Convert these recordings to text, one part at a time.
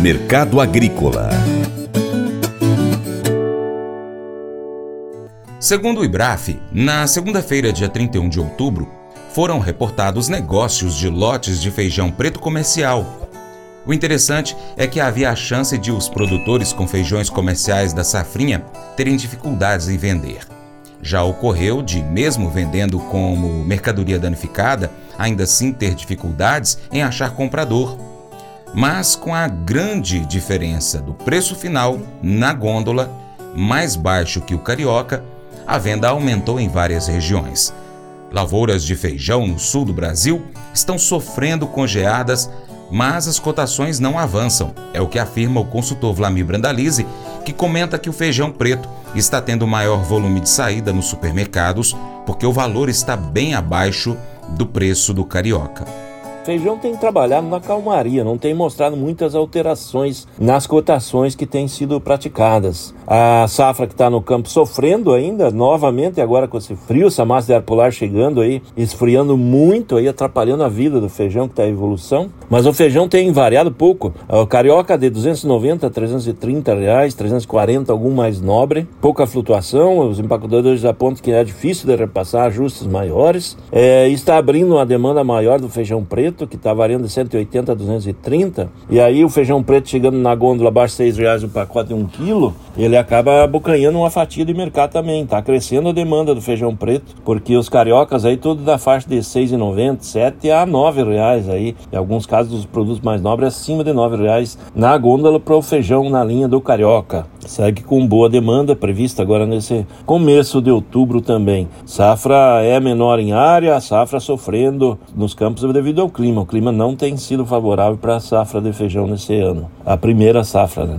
Mercado Agrícola. Segundo o IBRAF, na segunda-feira, dia 31 de outubro, foram reportados negócios de lotes de feijão preto comercial. O interessante é que havia a chance de os produtores com feijões comerciais da safrinha terem dificuldades em vender. Já ocorreu de, mesmo vendendo como mercadoria danificada, ainda assim ter dificuldades em achar comprador. Mas com a grande diferença do preço final na gôndola, mais baixo que o carioca, a venda aumentou em várias regiões. Lavouras de feijão no sul do Brasil estão sofrendo com geadas, mas as cotações não avançam, é o que afirma o consultor Vlamir Brandalize, que comenta que o feijão preto está tendo maior volume de saída nos supermercados porque o valor está bem abaixo do preço do carioca. Feijão tem trabalhado na calmaria, não tem mostrado muitas alterações nas cotações que têm sido praticadas. A safra que está no campo sofrendo ainda, novamente, agora com esse frio, essa massa de ar polar chegando aí, esfriando muito aí, atrapalhando a vida do feijão que está em evolução. Mas o feijão tem variado pouco. O carioca de 290 a 330 reais, 340, algum mais nobre. Pouca flutuação, os empacotadores apontam que é difícil de repassar ajustes maiores. É, está abrindo uma demanda maior do feijão preto preto, que está variando de 180 a 230, e aí o feijão preto chegando na gôndola abaixo de 6 reais o pacote de 1 quilo, ele acaba abocanhando uma fatia de mercado também. Está crescendo a demanda do feijão preto, porque os cariocas aí tudo da faixa de 6,90, 7 a 9 reais aí. Em alguns casos dos produtos mais nobres acima de 9 reais na gôndola para o feijão na linha do carioca. Segue com boa demanda prevista agora nesse começo de outubro também. Safra é menor em área, safra sofrendo nos campos devido ao clima. O clima não tem sido favorável para a safra de feijão nesse ano. A primeira safra, né?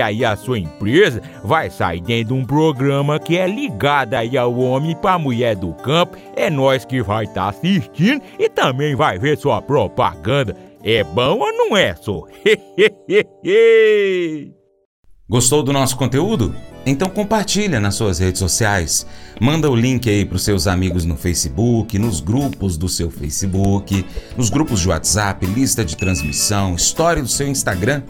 aí a sua empresa vai sair dentro de um programa que é ligado aí ao homem para mulher do campo. É nós que vai estar tá assistindo e também vai ver sua propaganda. É bom ou não é, só? Gostou do nosso conteúdo? Então compartilha nas suas redes sociais. Manda o link aí para os seus amigos no Facebook, nos grupos do seu Facebook, nos grupos de WhatsApp, lista de transmissão, história do seu Instagram.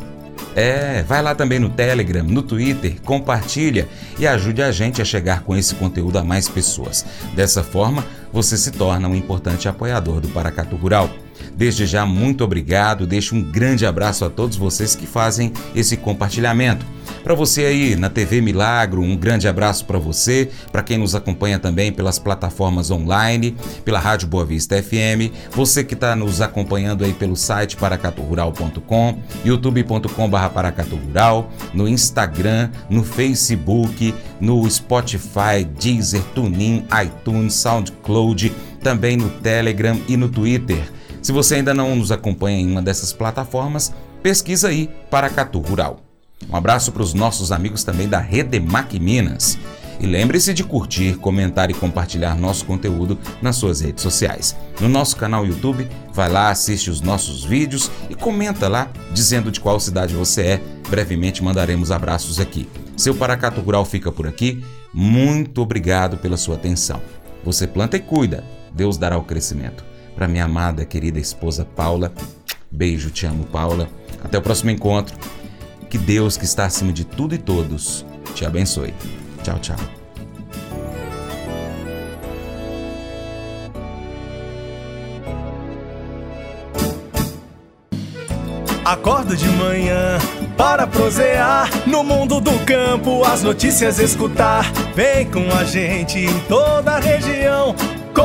É, vai lá também no Telegram, no Twitter, compartilha e ajude a gente a chegar com esse conteúdo a mais pessoas. Dessa forma, você se torna um importante apoiador do Paracatu Rural. Desde já, muito obrigado. Deixo um grande abraço a todos vocês que fazem esse compartilhamento. Para você aí na TV Milagro, um grande abraço para você, para quem nos acompanha também pelas plataformas online, pela Rádio Boa Vista FM, você que está nos acompanhando aí pelo site paracaturural.com, youtube.com.br paracaturural, no Instagram, no Facebook, no Spotify, Deezer, TuneIn, iTunes, SoundCloud, também no Telegram e no Twitter. Se você ainda não nos acompanha em uma dessas plataformas, pesquisa aí Paracatu Rural. Um abraço para os nossos amigos também da Redemac Minas. E lembre-se de curtir, comentar e compartilhar nosso conteúdo nas suas redes sociais. No nosso canal YouTube, vai lá, assiste os nossos vídeos e comenta lá dizendo de qual cidade você é. Brevemente mandaremos abraços aqui. Seu Paracato Rural fica por aqui. Muito obrigado pela sua atenção. Você planta e cuida, Deus dará o crescimento. Para minha amada, querida esposa Paula, beijo, te amo, Paula. Até o próximo encontro. Que Deus, que está acima de tudo e todos, te abençoe. Tchau, tchau. Acordo de manhã para prosear no mundo do campo, as notícias escutar. Vem com a gente em toda a região